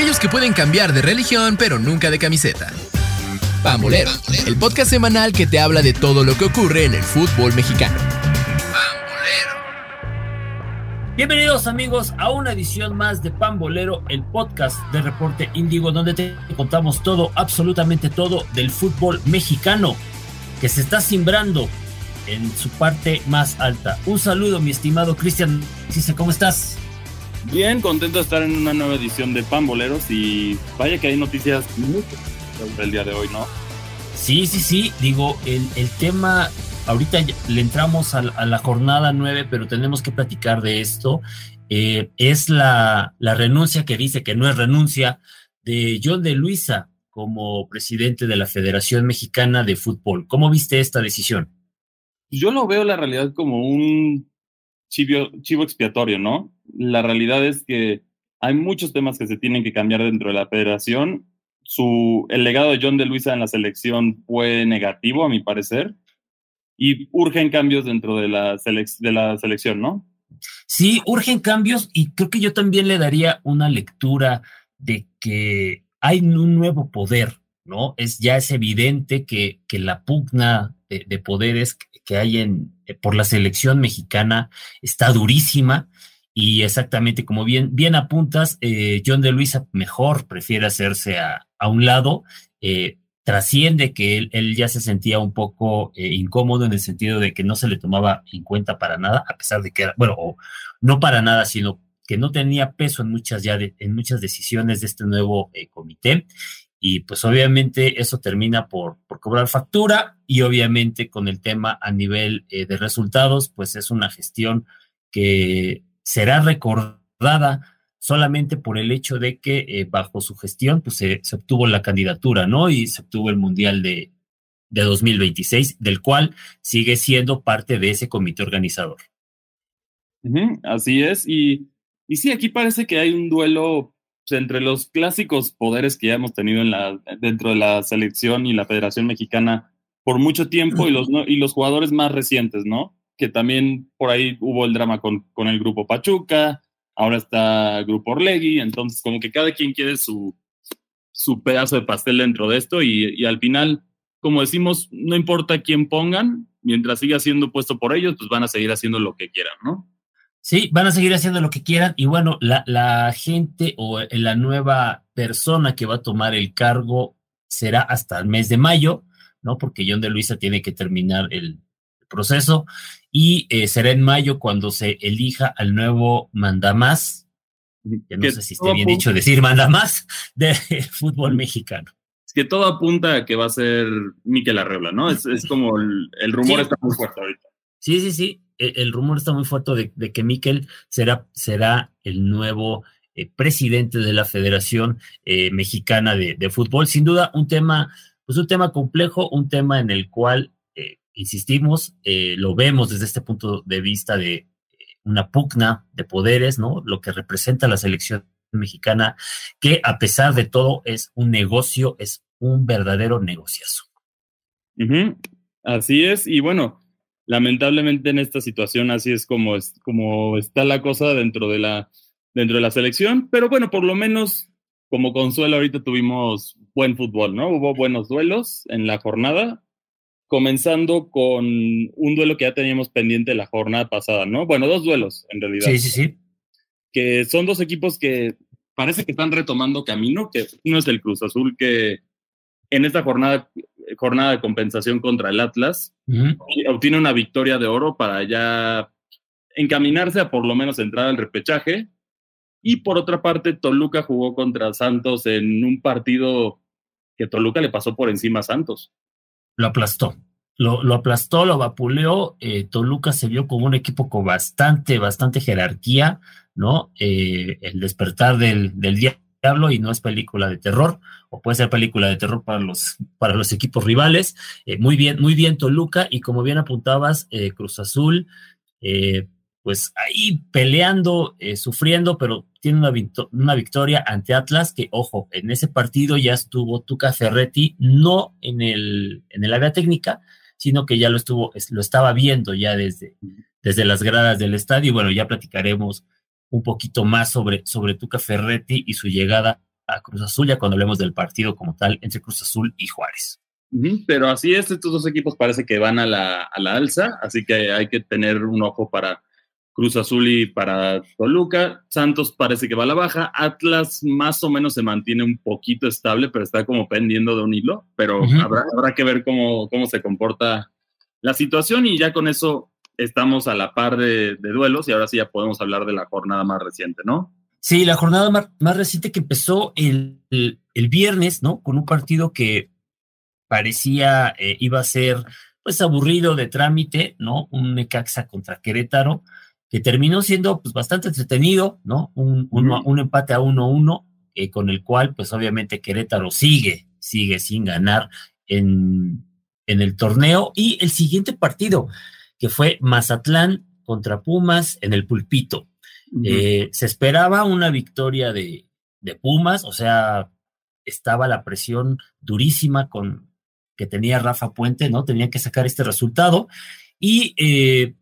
aquellos que pueden cambiar de religión pero nunca de camiseta. Pambolero, el podcast semanal que te habla de todo lo que ocurre en el fútbol mexicano. Bienvenidos amigos a una edición más de Pambolero, el podcast de Reporte Índigo, donde te contamos todo, absolutamente todo del fútbol mexicano que se está simbrando en su parte más alta. Un saludo, mi estimado Cristian ¿cómo estás? Bien, contento de estar en una nueva edición de Pamboleros y vaya que hay noticias sobre el día de hoy, ¿no? Sí, sí, sí, digo, el, el tema, ahorita le entramos a, la jornada nueve, pero tenemos que platicar de esto. Eh, es la, la renuncia que dice que no es renuncia de John de Luisa como presidente de la Federación Mexicana de Fútbol. ¿Cómo viste esta decisión? Yo lo veo la realidad como un chivo, chivo expiatorio, ¿no? La realidad es que hay muchos temas que se tienen que cambiar dentro de la federación. Su, el legado de John de Luisa en la selección fue negativo, a mi parecer, y urgen cambios dentro de la, de la selección, ¿no? Sí, urgen cambios y creo que yo también le daría una lectura de que hay un nuevo poder, ¿no? Es, ya es evidente que, que la pugna de, poderes que hay en, por la selección mexicana está durísima y exactamente como bien, bien apuntas, eh, John de Luisa mejor prefiere hacerse a, a un lado, eh, trasciende que él, él, ya se sentía un poco incómodo en el sentido de que no se le tomaba en cuenta para nada, a pesar de que era, bueno, no para nada, sino que no tenía peso en muchas ya en muchas decisiones de este nuevo comité. Y pues obviamente eso termina por, por cobrar factura y obviamente con el tema a nivel eh, de resultados, pues es una gestión que será recordada solamente por el hecho de que eh, bajo su gestión pues se, obtuvo la candidatura, ¿no? Y se obtuvo el Mundial de, de 2026, del cual sigue siendo parte de ese comité organizador. así es, y, y sí, aquí parece que hay un duelo entre los clásicos poderes que ya hemos tenido en la, dentro de la selección y la Federación Mexicana por mucho tiempo y los, y los jugadores más recientes, ¿no? Que también por ahí hubo el drama con, con el grupo Pachuca, ahora está el grupo Orlegui, entonces como que cada quien quiere su, su pedazo de pastel dentro de esto y, y al final, como decimos, no importa quién pongan, mientras siga siendo puesto por ellos, pues van a seguir haciendo lo que quieran, ¿no? Sí, van a seguir haciendo lo que quieran y bueno, la, la gente o la nueva persona que va a tomar el cargo será hasta el mes de mayo, ¿no? Porque John de Luisa tiene que terminar el proceso y eh, será en mayo cuando se elija al nuevo mandamás, que no sé si esté bien dicho decir mandamás, del fútbol mexicano. Es que todo apunta a que va a ser Miquel Arrebla, ¿no? Es, es como el, el rumor está muy fuerte ahorita. Sí, sí, sí. E, el, rumor está muy fuerte de, que Miquel será, será el nuevo eh, presidente de la Federación eh, Mexicana de, Fútbol. Sin duda, un tema, pues un tema complejo, un tema en el cual, eh, insistimos, lo vemos desde este punto de vista de una pugna de poderes, ¿no? Lo que representa la selección mexicana, que a pesar de todo es un negocio, es un verdadero negociazo. Así es, y bueno, lamentablemente en esta situación así es como, es como está la cosa dentro de la, dentro de la selección, pero bueno, por lo menos como consuelo ahorita tuvimos buen fútbol, ¿no? Hubo buenos duelos en la jornada, comenzando con un duelo que ya teníamos pendiente la jornada pasada, ¿no? Bueno, dos duelos en realidad. Sí, sí, sí. Que son dos equipos que parece que están retomando camino, que uno es el Cruz Azul que en esta jornada, jornada de compensación contra el Atlas, obtiene una victoria de oro para ya encaminarse a por lo menos entrar al repechaje. Y por otra parte, Toluca jugó contra Santos en un partido que Toluca le pasó por encima a Santos. Lo aplastó. Lo, lo aplastó, lo vapuleó. Eh, Toluca se vio como un equipo con bastante, bastante jerarquía, ¿no? Eh, el despertar del, del día y no es película de terror, o puede ser película de terror para los, para los equipos rivales. Eh, muy bien, muy bien Toluca, y como bien apuntabas, Cruz Azul, eh, pues ahí peleando, sufriendo, pero tiene una, una, victoria ante Atlas, que ojo, en ese partido ya estuvo Tuca Ferretti, no en el, en el área técnica, sino que ya lo estuvo, lo estaba viendo ya desde, desde las gradas del estadio, y bueno, ya platicaremos un poquito más sobre, sobre Tuca Ferretti y su llegada Cruz Azul ya cuando hablemos del partido como tal entre Cruz Azul y Juárez. Pero así es, estos dos equipos parece que van a la, a la alza, así que hay que tener un ojo para Cruz Azul y para Toluca. Santos parece que va a la baja. Atlas más o menos se mantiene un poquito estable, pero está como pendiendo de un hilo. Pero habrá, habrá, que ver cómo, cómo se comporta la situación y ya con eso estamos a la par de, de, duelos y ahora sí ya podemos hablar de la jornada más reciente, ¿no? Sí, la jornada más, más reciente que empezó el, el, el, viernes, ¿no? Con un partido que parecía eh, iba a ser pues aburrido de trámite, ¿no? Un Necaxa contra Querétaro que terminó siendo pues, bastante entretenido, ¿no? Un, un, un empate a 1-1, eh, con el cual, pues obviamente Querétaro sigue, sigue sin ganar en, en el torneo. Y el siguiente partido, que fue Mazatlán contra Pumas en el pulpito. Uh -huh. eh, se esperaba una victoria de, de, Pumas, o sea, estaba la presión durísima con que tenía Rafa Puente, ¿no? Tenía que sacar este resultado. Y eh,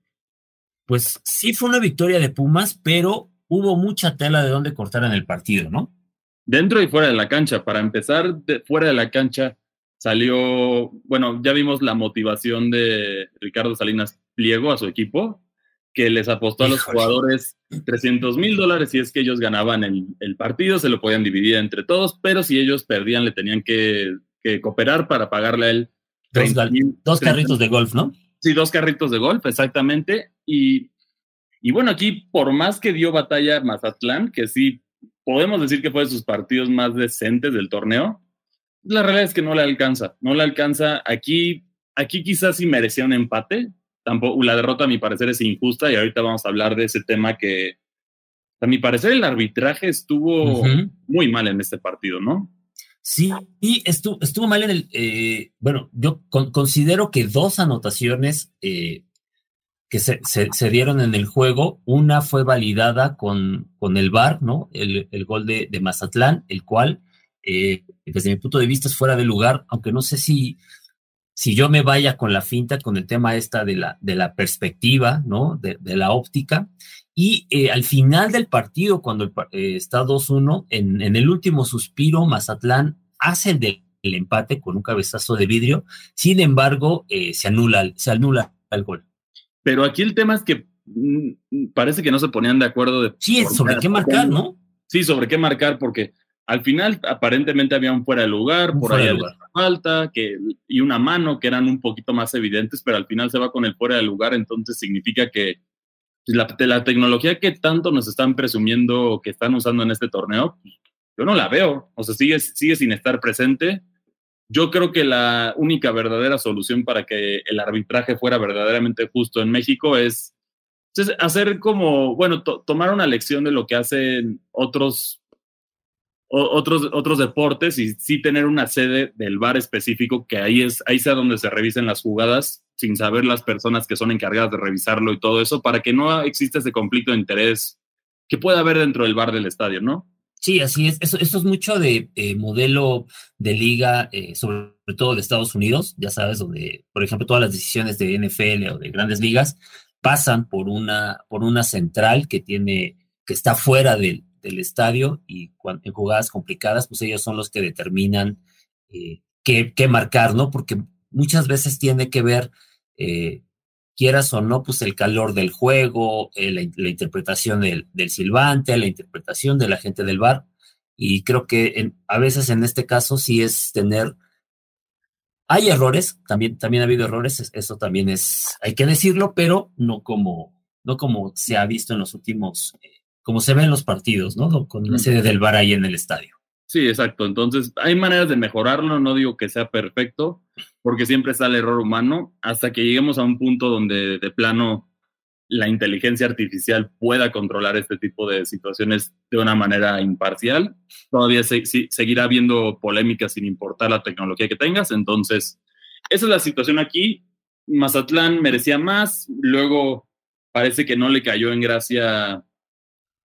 pues sí fue una victoria de Pumas, pero hubo mucha tela de dónde cortar en el partido, ¿no? Dentro y fuera de la cancha. Para empezar, de, fuera de la cancha salió, bueno, ya vimos la motivación de Ricardo Salinas Pliego a su equipo, que les apostó a los Híjole. jugadores 300 mil dólares si es que ellos ganaban el, el, partido, se lo podían dividir entre todos, pero si ellos perdían le tenían que, que cooperar para pagarle a él. Dos, 30, dos carritos de golf, ¿no? Sí, dos carritos de golf, exactamente. Y, y bueno, aquí por más que dio batalla Mazatlán, que sí podemos decir que fue de sus partidos más decentes del torneo, la realidad es que no le alcanza, no le alcanza. Aquí, aquí quizás sí merecía un empate, tampoco, la derrota a mi parecer es injusta y ahorita vamos a hablar de ese tema que a mi parecer el arbitraje estuvo uh -huh. muy mal en este partido, ¿no? Sí, y estuvo, estuvo mal en el, eh, bueno, yo con, considero que dos anotaciones eh, que se, se, se, dieron en el juego, una fue validada con, con el VAR, ¿no? El, el gol de, de, Mazatlán, el cual, eh, desde mi punto de vista, es fuera de lugar, aunque no sé si, si yo me vaya con la finta, con el tema esta de la, de la perspectiva, ¿no? De, de la óptica. Y eh, al final del partido, cuando eh, está 2-1, en, en, el último suspiro, Mazatlán hace el, de, el, empate con un cabezazo de vidrio. Sin embargo, eh, se, anula, se anula el gol. Pero aquí el tema es que mmm, parece que no se ponían de acuerdo de. Sí, sobre qué marcar, ¿no? Sí, sobre qué marcar, porque al final aparentemente había un fuera de lugar, un por ahí había falta, que, y una mano que eran un poquito más evidentes, pero al final se va con el fuera de lugar, entonces significa que la, la tecnología que tanto nos están presumiendo que están usando en este torneo, pues, yo no la veo. O sea, sigue, sigue sin estar presente. Yo creo que la única verdadera solución para que el arbitraje fuera verdaderamente justo en México es, es hacer como, bueno, to tomar una lección de lo que hacen otros, otros, otros deportes y sí tener una sede del bar específico que ahí es, ahí sea donde se revisen las jugadas sin saber las personas que son encargadas de revisarlo y todo eso, para que no exista ese conflicto de interés que pueda haber dentro del bar del estadio, ¿no? Sí, así es. Eso, eso es mucho de eh, modelo de liga, eh, sobre todo de Estados Unidos, ya sabes, donde, por ejemplo, todas las decisiones de NFL o de grandes ligas pasan por una, por una central que tiene, que está fuera del, del estadio y en jugadas complicadas, pues ellos son los que determinan eh, qué, qué, marcar, ¿no? Porque muchas veces tiene que ver eh, quieras o no, pues el calor del juego, eh, la, la, interpretación del, del, silbante, la interpretación de la gente del bar. Y creo que en, a veces en este caso sí es tener... Hay errores, también, también ha habido errores, eso también es, hay que decirlo, pero no como, no como se ha visto en los últimos, eh, como se ve en los partidos, ¿no? Con la sede del bar ahí en el estadio. Sí, exacto. Entonces, hay maneras de mejorarlo, no digo que sea perfecto, porque siempre está el error humano, hasta que lleguemos a un punto donde de plano la inteligencia artificial pueda controlar este tipo de situaciones de una manera imparcial. Todavía se, se, seguirá habiendo polémicas sin importar la tecnología que tengas. Entonces, esa es la situación aquí. Mazatlán merecía más, luego parece que no le cayó en gracia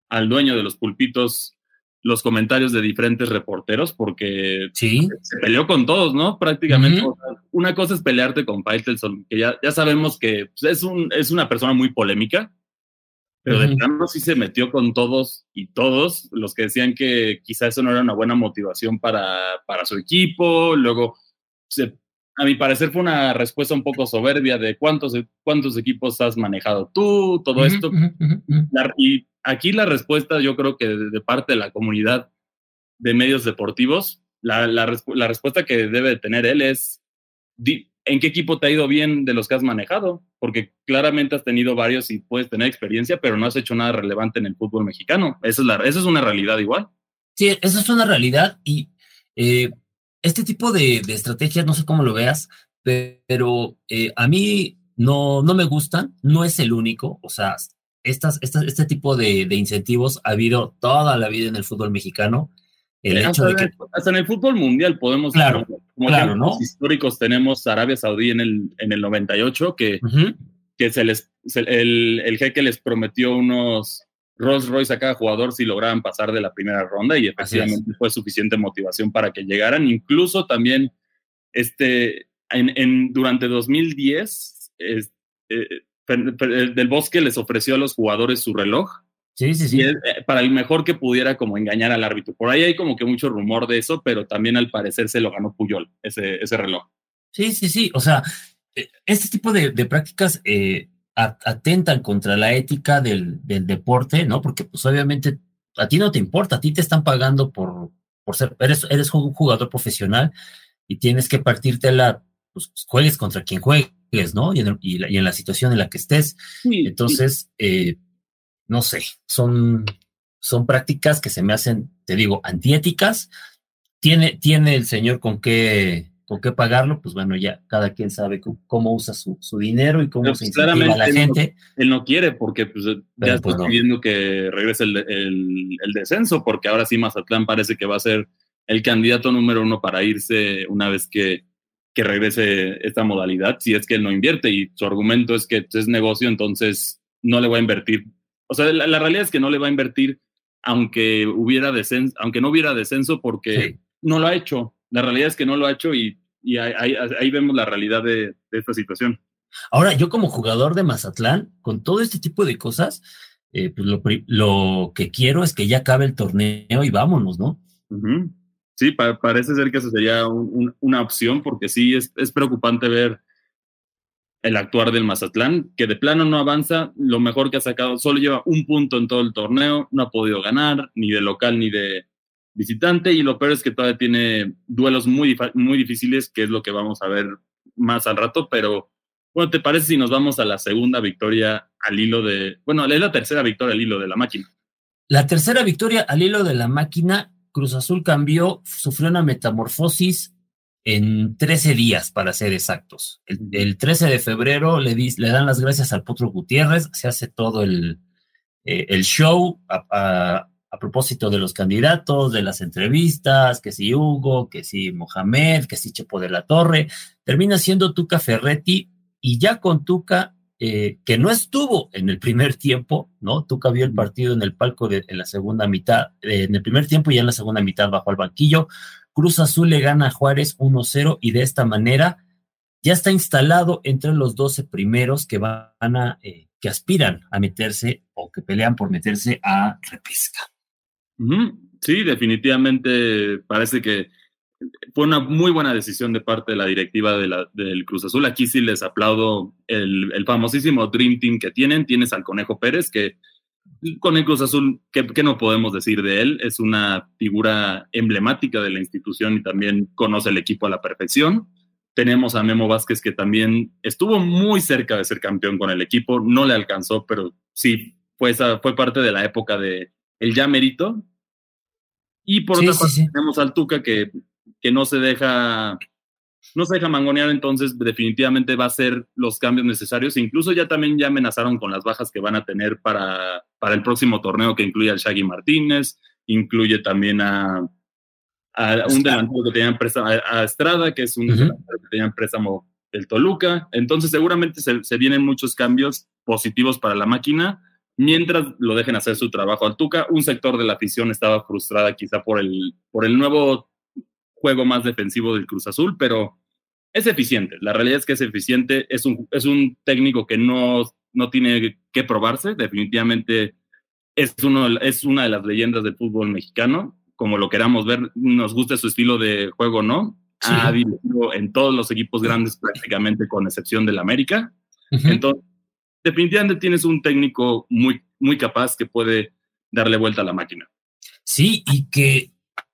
al dueño de los pulpitos los comentarios de diferentes reporteros porque sí. se peleó con todos, ¿no? Prácticamente. Uh -huh. Una cosa es pelearte con Faitelson, que ya, ya sabemos que pues, es, un, es una persona muy polémica. pero de plano sí se metió con todos y todos los que decían que quizá eso no era una buena motivación para, para su equipo. Luego, a mi parecer, fue una respuesta un poco soberbia de cuántos, cuántos equipos has manejado tú, todo esto. y aquí la respuesta, yo creo que de, parte de la comunidad de medios deportivos, la, respuesta que debe tener él es, ¿en qué equipo te ha ido bien de los que has manejado? Porque claramente has tenido varios y puedes tener experiencia, pero no has hecho nada relevante en el fútbol mexicano. Esa es, la, esa es una realidad igual. Sí, esa es una realidad y eh, este tipo de, estrategias, no sé cómo lo veas, pero eh, a mí no, no me gustan, no es el único, o sea, estas, estas, este tipo de, de incentivos ha habido toda la vida en el fútbol mexicano el hecho de que... hasta en el fútbol mundial podemos... Claro, como claro, ¿no? históricos tenemos Arabia Saudí en el, en el 98, que, que se les, el, el jeque les prometió unos Rolls Royce a cada jugador si lograban pasar de la primera ronda y efectivamente fue suficiente motivación para que llegaran. Incluso también este, en, en durante 2010, eh, del Bosque les ofreció a los jugadores su reloj Sí, sí, sí. Eh, para el mejor que pudiera como engañar al árbitro. Por ahí hay como que mucho rumor de eso, pero también al parecer se lo ganó Puyol, ese, ese reloj. Sí, sí, sí. O sea, eh, este tipo de, prácticas eh, atentan contra la ética del, deporte, ¿no? Porque pues obviamente a ti no te importa, a ti te están pagando por, por ser, eres, eres un jugador profesional y tienes que partírtela, pues juegues contra quien ¿no? Y en, y, en la situación en la que estés. Entonces, eh, no sé, son, son prácticas que se me hacen, te digo, antiéticas. ¿Tiene, tiene el señor con qué, con qué pagarlo? Pues bueno, ya cada quien sabe cómo, usa su, dinero y cómo se incentiva a la gente. él no quiere porque pues, ya pues está pidiendo que regrese el, el, descenso, porque ahora sí Mazatlán parece que va a ser el candidato número uno para irse una vez que, que regrese esta modalidad, si es que él no invierte y su argumento es que es negocio, entonces no le voy a invertir o sea, la, realidad es que no le va a invertir aunque hubiera descenso, aunque no hubiera descenso porque no lo ha hecho. La realidad es que no lo ha hecho y, ahí, vemos la realidad de, esta situación. Ahora, yo como jugador de Mazatlán, con todo este tipo de cosas, eh, pues lo, que quiero es que ya acabe el torneo y vámonos, ¿no? Sí, parece ser que eso sería una opción porque sí es, es preocupante ver el actuar del Mazatlán, que de plano no avanza, lo mejor que ha sacado, solo lleva un punto en todo el torneo, no ha podido ganar, ni de local ni de visitante, y lo peor es que todavía tiene duelos muy, muy difíciles, que es lo que vamos a ver más al rato, pero bueno, ¿te parece si nos vamos a la segunda victoria al hilo de, bueno, es la tercera victoria al hilo de la máquina? La tercera victoria al hilo de la máquina, Cruz Azul cambió, sufrió una metamorfosis en 13 días, para ser exactos. El, 13 de febrero le, le, dan las gracias al Potro Gutiérrez, se hace todo el, eh, el show a, propósito de los candidatos, de las entrevistas, que si Hugo, que si Mohamed, que si Chepo de la Torre, termina siendo Tuca Ferretti y ya con Tuca, eh, que no estuvo en el primer tiempo, ¿no? Tuca vio el partido en el palco de, en la segunda mitad, eh, en el primer tiempo y ya en la segunda mitad bajó al banquillo, Cruz Azul le gana a Juárez 1-0 y de esta manera ya está instalado entre los 12 primeros que van a, eh, que aspiran a meterse o que pelean por meterse a repesca. Sí, definitivamente parece que fue una muy buena decisión de parte de la directiva de la, del Cruz Azul. Aquí sí les aplaudo el, el famosísimo Dream Team que tienen. Tienes al Conejo Pérez, que con el Cruz Azul, ¿qué, no podemos decir de él? Es una figura emblemática de la institución y también conoce el equipo a la perfección. Tenemos a Memo Vázquez que también estuvo muy cerca de ser campeón con el equipo, no le alcanzó, pero sí, fue, fue parte de la época de el ya merito. Y por otra parte tenemos al Tuca que, que no se deja no se deja mangonear, entonces definitivamente va a ser los cambios necesarios. Incluso ya también ya amenazaron con las bajas que van a tener para, para el próximo torneo que incluye al Shaggy Martínez, incluye también a, un delantero que tenían préstamo, a Estrada, que es un delantero que tenían préstamo del Toluca. Entonces seguramente se, se, vienen muchos cambios positivos para la máquina mientras lo dejen hacer su trabajo al Tuca. Un sector de la afición estaba frustrada quizá por el, por el nuevo juego más defensivo del Cruz Azul, pero es eficiente. La realidad es que es eficiente. Es un, es un técnico que no, no tiene que probarse, definitivamente es, uno, es una de las leyendas del fútbol mexicano, como lo queramos ver, nos gusta su estilo de juego no, ha dirigido en todos los equipos grandes prácticamente con excepción del América, entonces definitivamente tienes un técnico muy, muy capaz que puede darle vuelta a la máquina. Sí, y que,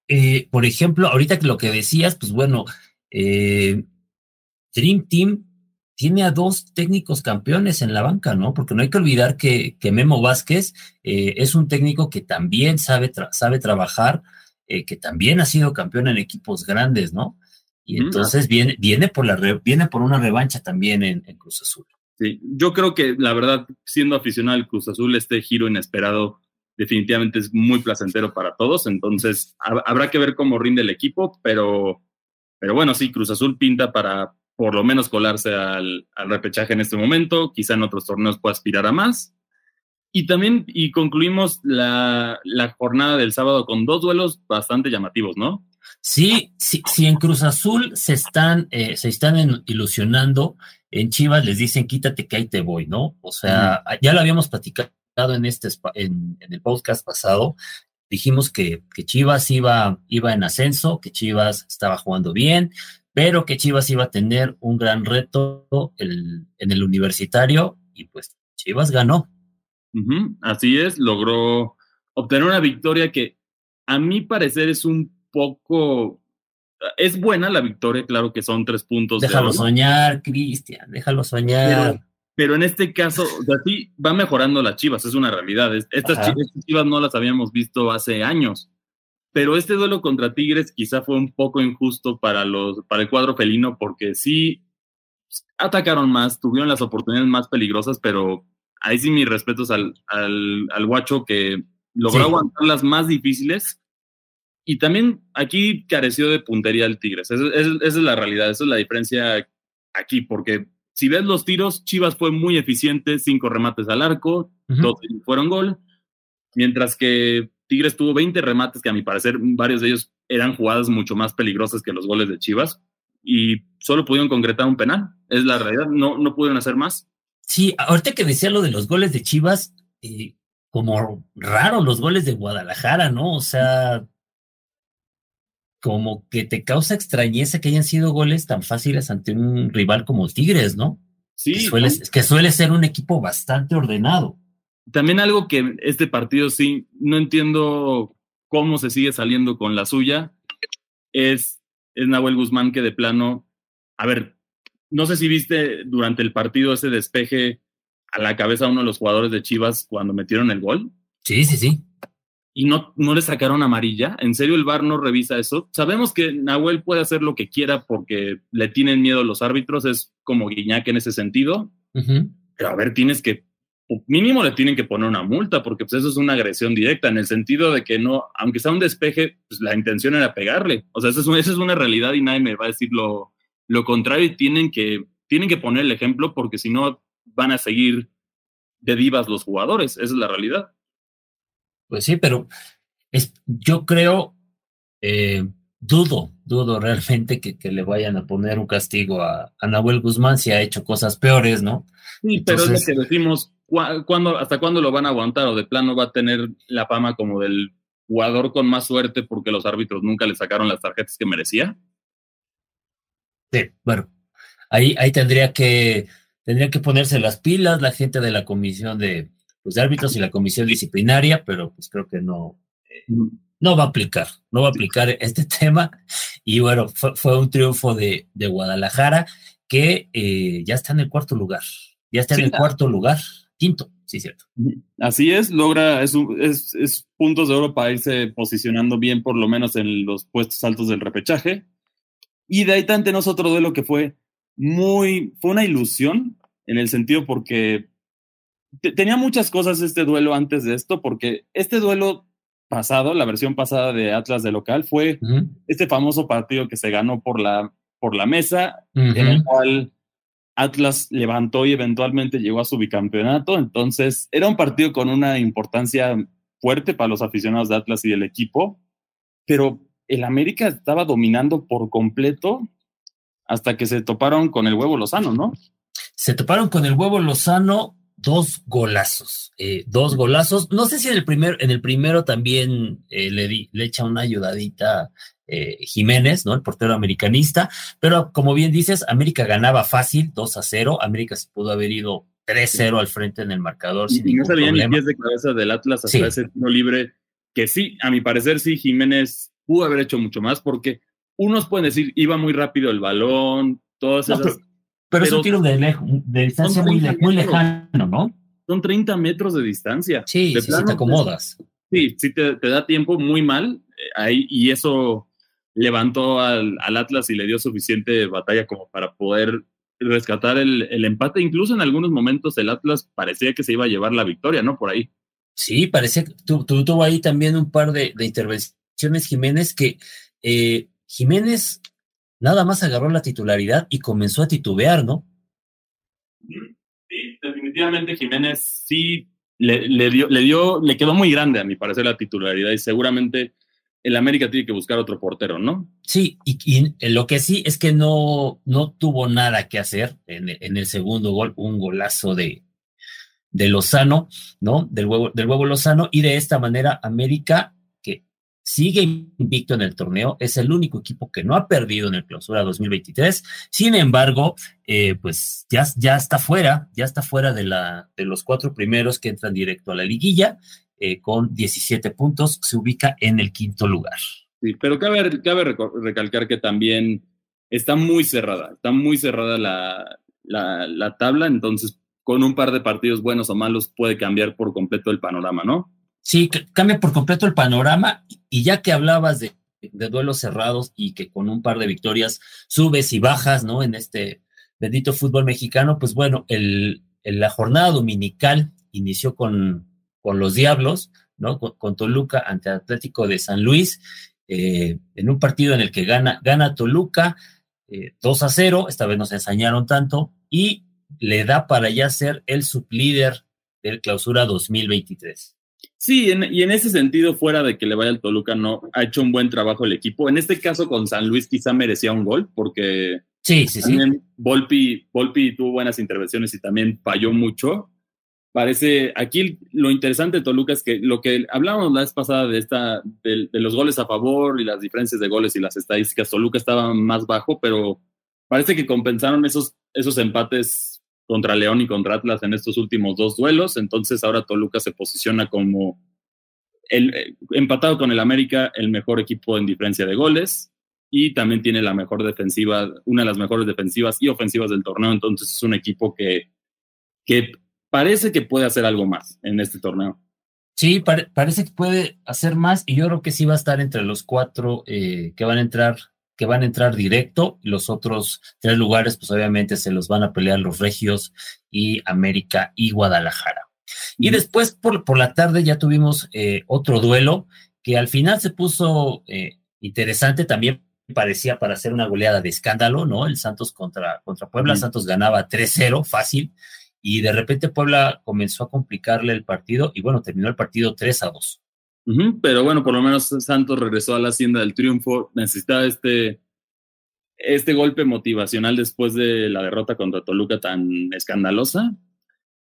eh, por ejemplo, ahorita que lo que decías, pues bueno, eh, Dream Team tiene a dos técnicos campeones en la banca, ¿no? Porque no hay que olvidar que, que Memo Vázquez eh, es un técnico que también sabe, sabe trabajar, que también ha sido campeón en equipos grandes, ¿no? Y entonces viene, viene, por la viene por una revancha también en, en Cruz Azul. Sí, yo creo que la verdad, siendo aficionado al Cruz Azul, este giro inesperado definitivamente es muy placentero para todos. Entonces, habrá que ver cómo rinde el equipo, pero, pero bueno, sí, Cruz Azul pinta para por lo menos colarse al, repechaje en este momento. Quizá en otros torneos pueda aspirar a más. Y también, y concluimos la, jornada del sábado con dos duelos bastante llamativos, ¿no? Sí, sí, sí en Cruz Azul se están, eh, se están ilusionando, en Chivas les dicen quítate que ahí te voy, ¿no? O sea, ya lo habíamos platicado en, este, en, el podcast pasado, dijimos que, que, Chivas iba, iba en ascenso, que Chivas estaba jugando bien, pero que Chivas iba a tener un gran reto en el universitario y pues Chivas ganó. así es, logró obtener una victoria que a mi parecer es un poco... Es buena la victoria, claro que son tres puntos. Déjalo soñar, Cristian, déjalo soñar pero en este caso, o sea, sí va mejorando las Chivas, es una realidad. Estas chivas, no las habíamos visto hace años, pero este duelo contra Tigres quizá fue un poco injusto para, los, para el cuadro felino porque sí atacaron más, tuvieron las oportunidades más peligrosas, pero ahí sí mis respetos al, al, guacho que logró aguantar las más difíciles. Y también aquí careció de puntería el Tigres. esa es la realidad, esa es la diferencia aquí, porque si ves los tiros, Chivas fue muy eficiente, cinco remates al arco, dos fueron gol, mientras que Tigres tuvo 20 remates, que a mi parecer varios de ellos eran jugadas mucho más peligrosas que los goles de Chivas, y solo pudieron concretar un penal, es la realidad, no, no pudieron hacer más. Sí, ahorita que decía lo de los goles de Chivas, eh, como raro los goles de Guadalajara, ¿no? O sea, como que te causa extrañeza que hayan sido goles tan fáciles ante un rival como Tigres, ¿no? Sí. Que suele, que suele ser un equipo bastante ordenado. También algo que este partido sí, no entiendo cómo se sigue saliendo con la suya, es, es Nahuel Guzmán que de plano, a ver, no sé si viste durante el partido ese despeje a la cabeza a uno de los jugadores de Chivas cuando metieron el gol. Sí, sí, sí y no, no le sacaron amarilla. ¿En serio el VAR no revisa eso? Sabemos que Nahuel puede hacer lo que quiera porque le tienen miedo los árbitros, es como Guiñac en ese sentido. Pero a ver, tienes que, mínimo le tienen que poner una multa porque pues eso es una agresión directa en el sentido de que no, aunque sea un despeje, pues la intención era pegarle. O sea, esa es, es una realidad y nadie me va a decir lo, lo contrario y tienen que, tienen que poner el ejemplo porque si no van a seguir de divas los jugadores. Esa es la realidad. Pues sí, pero es, yo creo, eh, dudo, dudo realmente que, que, le vayan a poner un castigo a, a, Nahuel Guzmán si ha hecho cosas peores, ¿no? Sí, pero es lo que decimos, ¿hasta cuándo lo van a aguantar? O de plano va a tener la fama como del jugador con más suerte porque los árbitros nunca le sacaron las tarjetas que merecía. Sí, bueno, ahí, ahí tendría que, tendría que ponerse las pilas la gente de la comisión de, los árbitros y la comisión disciplinaria, pero pues creo que no, eh, no va a aplicar, no va a aplicar este tema. Y bueno, fue, un triunfo de, de Guadalajara que eh, ya está en el cuarto lugar, ya está en el cuarto lugar, quinto, sí, cierto. Así es, logra, es, es, es puntos de oro para irse posicionando bien, por lo menos en los puestos altos del repechaje. Y de ahí tanto otro duelo que fue muy, fue una ilusión en el sentido porque tenía muchas cosas este duelo antes de esto, porque este duelo pasado, la versión pasada de Atlas de local, fue este famoso partido que se ganó por la, por la mesa, en el cual Atlas levantó y eventualmente llegó a su bicampeonato. Entonces, era un partido con una importancia fuerte para los aficionados de Atlas y del equipo, pero el América estaba dominando por completo hasta que se toparon con el huevo Lozano, ¿no? Se toparon con el huevo Lozano dos golazos, eh, dos golazos. No sé si en el, primer, en el primero también eh, le, le echa una ayudadita eh, Jiménez, ¿no? El portero americanista, pero como bien dices, América ganaba fácil, 2 a 0. América se pudo haber ido 3-0 al frente en el marcador. Y, no sabía ni pies de cabeza del Atlas hasta ese tiro libre, que sí, a mi parecer sí, Jiménez pudo haber hecho mucho más, porque unos pueden decir, iba muy rápido el balón, todas esas. pero, es un tiro de, de distancia muy, muy, lejano, ¿no? Son 30 metros de distancia. Sí, de sí, te acomodas. Sí, sí te, te, da tiempo muy mal eh, ahí, y eso levantó al, al, Atlas y le dio suficiente batalla como para poder rescatar el, el, empate. Incluso en algunos momentos el Atlas parecía que se iba a llevar la victoria, ¿no? Por ahí. Sí, parecía que tuvo ahí también un par de, de intervenciones Jiménez que eh, Jiménez nada más agarró la titularidad y comenzó a titubear, ¿no? Sí, definitivamente Jiménez sí le, le, dio, le dio, le quedó muy grande a mi parecer la titularidad y seguramente el América tiene que buscar otro portero, ¿no? Sí, y, y, lo que sí es que no, no tuvo nada que hacer en, en el segundo gol, un golazo de, de Lozano, ¿no? Del huevo, del huevo Lozano, y de esta manera América, sigue invicto en el torneo, es el único equipo que no ha perdido en el clausura 2023. Sin embargo, eh, pues ya, ya está fuera, ya está fuera de, la, de los cuatro primeros que entran directo a la liguilla eh, con 17 puntos, se ubica en el quinto lugar. Sí, pero cabe, cabe recalcar que también está muy cerrada, está muy cerrada la, la, la, tabla, entonces con un par de partidos buenos o malos puede cambiar por completo el panorama, ¿no? Sí, cambia por completo el panorama y ya que hablabas de, duelos cerrados y que con un par de victorias subes y bajas, ¿no? En este bendito fútbol mexicano, pues bueno, el, la jornada dominical inició con con los Diablos, ¿no? Con, Toluca ante Atlético de San Luis, eh, en un partido en el que gana, gana Toluca eh, 2 a 0, esta vez no se ensañaron tanto, y le da para ya ser el sublíder del clausura 2023. Sí, en, y en ese sentido, fuera de que le vaya al Toluca, no ha hecho un buen trabajo el equipo. En este caso, con San Luis quizá merecía un gol, porque sí, sí, sí. Volpi, Volpi tuvo buenas intervenciones y también falló mucho parece, aquí lo interesante de Toluca es que lo que hablábamos la vez pasada de, esta, de, de, los goles a favor y las diferencias de goles y las estadísticas, Toluca estaba más bajo, pero parece que compensaron esos, esos empates contra León y contra Atlas en estos últimos dos duelos, entonces ahora Toluca se posiciona como el, empatado con el América, el mejor equipo en diferencia de goles. Y también tiene la mejor defensiva, una de las mejores defensivas y ofensivas del torneo, entonces es un equipo que, que parece que puede hacer algo más en este torneo. Sí, pare parece que puede hacer más y yo creo que sí va a estar entre los cuatro eh, que van a entrar que van a entrar directo. Los otros tres lugares, pues obviamente se los van a pelear los Regios y América y Guadalajara. Y después por, por la tarde ya tuvimos eh, otro duelo que al final se puso eh, interesante también parecía para hacer una goleada de escándalo, ¿no? El Santos contra, contra Puebla, Santos ganaba 3-0, fácil, y de repente Puebla comenzó a complicarle el partido y bueno, terminó el partido 3 a 2. Uh -huh, pero bueno, por lo menos Santos regresó a la hacienda del triunfo, necesitaba este, este golpe motivacional después de la derrota contra Toluca tan escandalosa.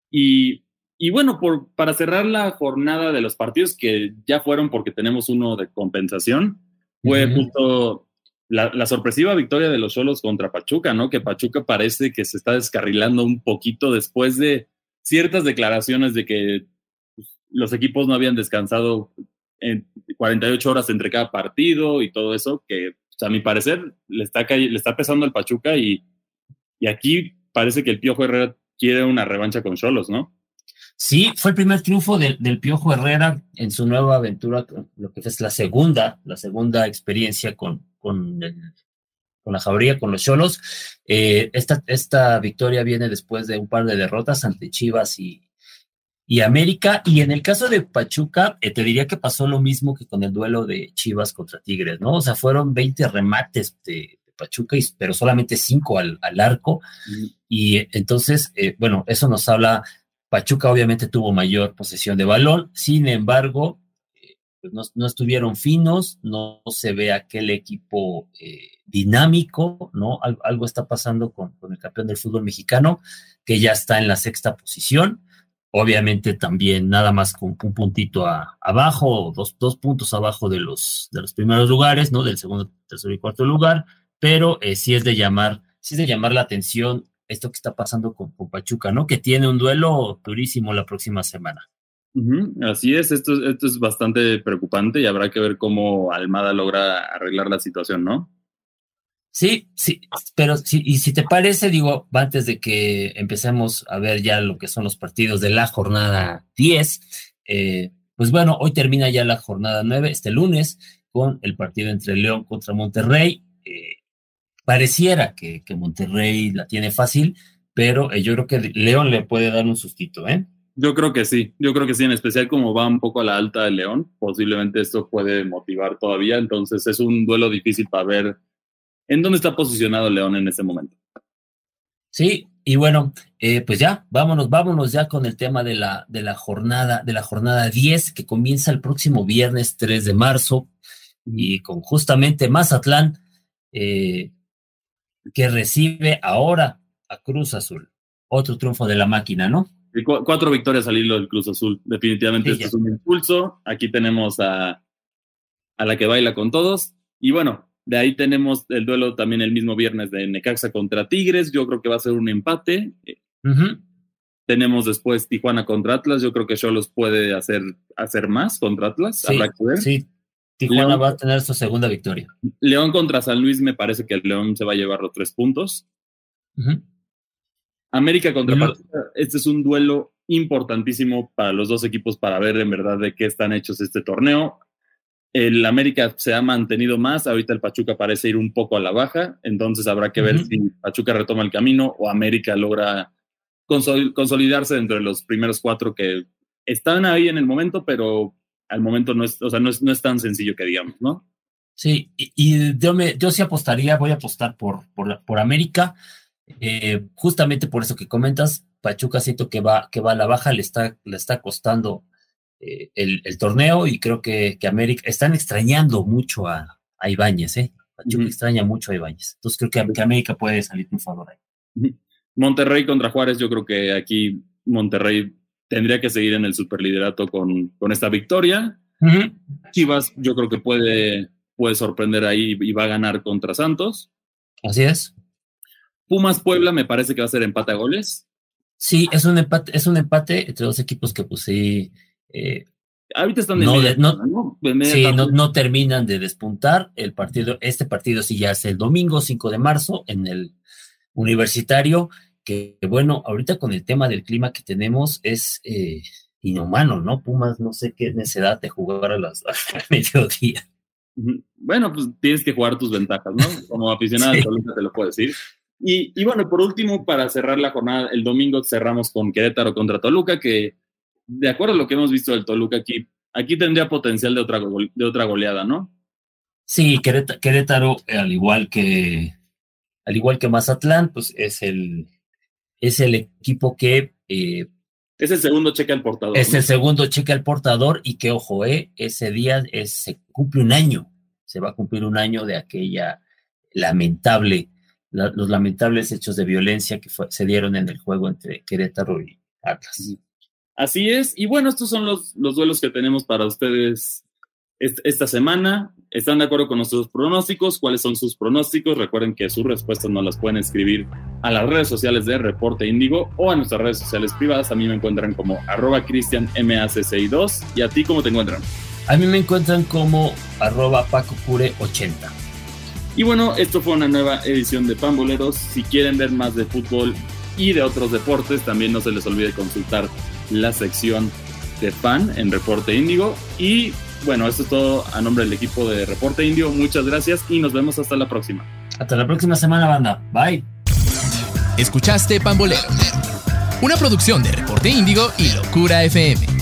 Y, y bueno, por, para cerrar la jornada de los partidos que ya fueron porque tenemos uno de compensación, fue uh -huh. justo la, la, sorpresiva victoria de los Cholos contra Pachuca, ¿no? Que Pachuca parece que se está descarrilando un poquito después de ciertas declaraciones de que pues, los equipos no habían descansado 48 horas entre cada partido y todo eso, que a mi parecer le está, le está pesando al Pachuca y, y aquí parece que el Piojo Herrera quiere una revancha con Cholos, ¿no? Sí, fue el primer triunfo de, del Piojo Herrera en su nueva aventura, lo que es la segunda, la segunda experiencia con, con, con la Jauría, con los Cholos. Eh, esta, esta victoria viene después de un par de derrotas ante Chivas y, y América. Y en el caso de Pachuca, eh, te diría que pasó lo mismo que con el duelo de Chivas contra Tigres, ¿no? O sea, fueron 20 remates de, de Pachuca, y, pero solamente 5 al, al, arco. Mm. Y entonces, eh, bueno, eso nos habla Pachuca obviamente tuvo mayor posesión de balón, sin embargo, eh, pues no, no, estuvieron finos, no se ve aquel equipo eh, dinámico, ¿no? algo está pasando con, con, el campeón del fútbol mexicano, que ya está en la sexta posición, obviamente también nada más con un puntito abajo, dos, dos puntos abajo de los, de los primeros lugares, ¿no? Del segundo, tercero y cuarto lugar, pero eh, sí es de llamar, sí es de llamar la atención esto que está pasando con, Pachuca, ¿no? Que tiene un duelo durísimo la próxima semana. así es, esto, esto es bastante preocupante y habrá que ver cómo Almada logra arreglar la situación, ¿no? Sí, sí, pero sí, y si te parece, digo, antes de que empecemos a ver ya lo que son los partidos de la jornada 10, eh, pues bueno, hoy termina ya la jornada 9, este lunes, con el partido entre León contra Monterrey. Eh, pareciera que, Monterrey la tiene fácil, pero eh, yo creo que León le puede dar un sustito, ¿eh? Yo creo que sí, yo creo que sí, en especial como va un poco a la alta de León, posiblemente esto puede motivar todavía, entonces es un duelo difícil para ver ¿En dónde está posicionado León en este momento? Sí, y bueno, eh, pues ya, vámonos, vámonos ya con el tema de la, de la jornada, de la jornada 10, que comienza el próximo viernes 3 de marzo, y con justamente Mazatlán, eh, que recibe ahora a Cruz Azul. Otro triunfo de la máquina, ¿no? cuatro victorias al hilo del Cruz Azul. Definitivamente esto es un impulso. Aquí tenemos a, a la que baila con todos. Y bueno, de ahí tenemos el duelo también el mismo viernes de Necaxa contra Tigres. Yo creo que va a ser un empate. Tenemos después Tijuana contra Atlas. Yo creo que Cholos puede hacer, hacer más contra Atlas. Sí, Habrá que ver. Sí, Tijuana va a tener su segunda victoria. León contra San Luis, me parece que el León se va a llevar los tres puntos. América contra. Este es un duelo importantísimo para los dos equipos para ver en verdad de qué están hechos este torneo. El América se ha mantenido más, ahorita el Pachuca parece ir un poco a la baja, entonces habrá que ver si Pachuca retoma el camino o América logra consolidarse entre los primeros cuatro que están ahí en el momento, pero al momento no es, o sea, no es, tan sencillo que digamos, ¿no? Sí, y, yo, me, yo sí apostaría, voy a apostar por, por, América, eh, justamente por eso que comentas, Pachuca siento que va, que va a la baja, le está, le está costando eh, el, torneo y creo que, que, América están extrañando mucho a, a Ibáñez, ¿eh? Pachuca extraña mucho a Ibáñez. Entonces creo que, que América puede salir favor ahí. Monterrey contra Juárez, yo creo que aquí Monterrey tendría que seguir en el superliderato con, con esta victoria. Chivas, yo creo que puede, puede sorprender ahí y va a ganar contra Santos. Así es. Pumas Puebla me parece que va a ser empate a goles. Sí, es un empate, es un empate entre dos equipos que pues sí eh, Ahorita están no, no, terminan de despuntar. El partido, este partido sí ya es el domingo 5 de marzo en el universitario, que bueno, ahorita con el tema del clima que tenemos es eh, inhumano, ¿no? Pumas, no sé qué necesidad de jugar a las mediodía. Bueno, pues tienes que jugar tus ventajas, ¿no? Como aficionado te lo puedo decir. Y, y bueno, por último, para cerrar la jornada, el domingo cerramos con Querétaro contra Toluca, que de acuerdo a lo que hemos visto del Toluca aquí, aquí tendría potencial de otra, de otra goleada, ¿no? Sí, Querétaro, al igual que al igual que Mazatlán, pues es el es el equipo que eh, es el segundo cheque al portador. Es el segundo cheque al portador y que ojo, eh, ese día se cumple un año, se va a cumplir un año de aquella lamentable, los lamentables hechos de violencia que se dieron en el juego entre Querétaro y Atlas. Así es. Y bueno, estos son los, los duelos que tenemos para ustedes esta semana. ¿Están de acuerdo con nuestros pronósticos? ¿Cuáles son sus pronósticos? Recuerden que sus respuestas nos las pueden escribir a las redes sociales de Reporte Índigo o a nuestras redes sociales privadas. A mí me encuentran como arroba cristianmacci2. ¿Y a ti cómo te encuentran? A mí me encuentran como arroba pacocure80. Y bueno, esto fue una nueva edición de Pamboleros. Si quieren ver más de fútbol y de otros deportes, también no se les olvide consultar la sección de fan en Reporte Índigo. Y bueno, esto es todo a nombre del equipo de Reporte Índigo. Muchas gracias y nos vemos hasta la próxima. Hasta la próxima semana, banda. Bye. Escuchaste Pambolero, una producción de Reporte Índigo y Locura FM.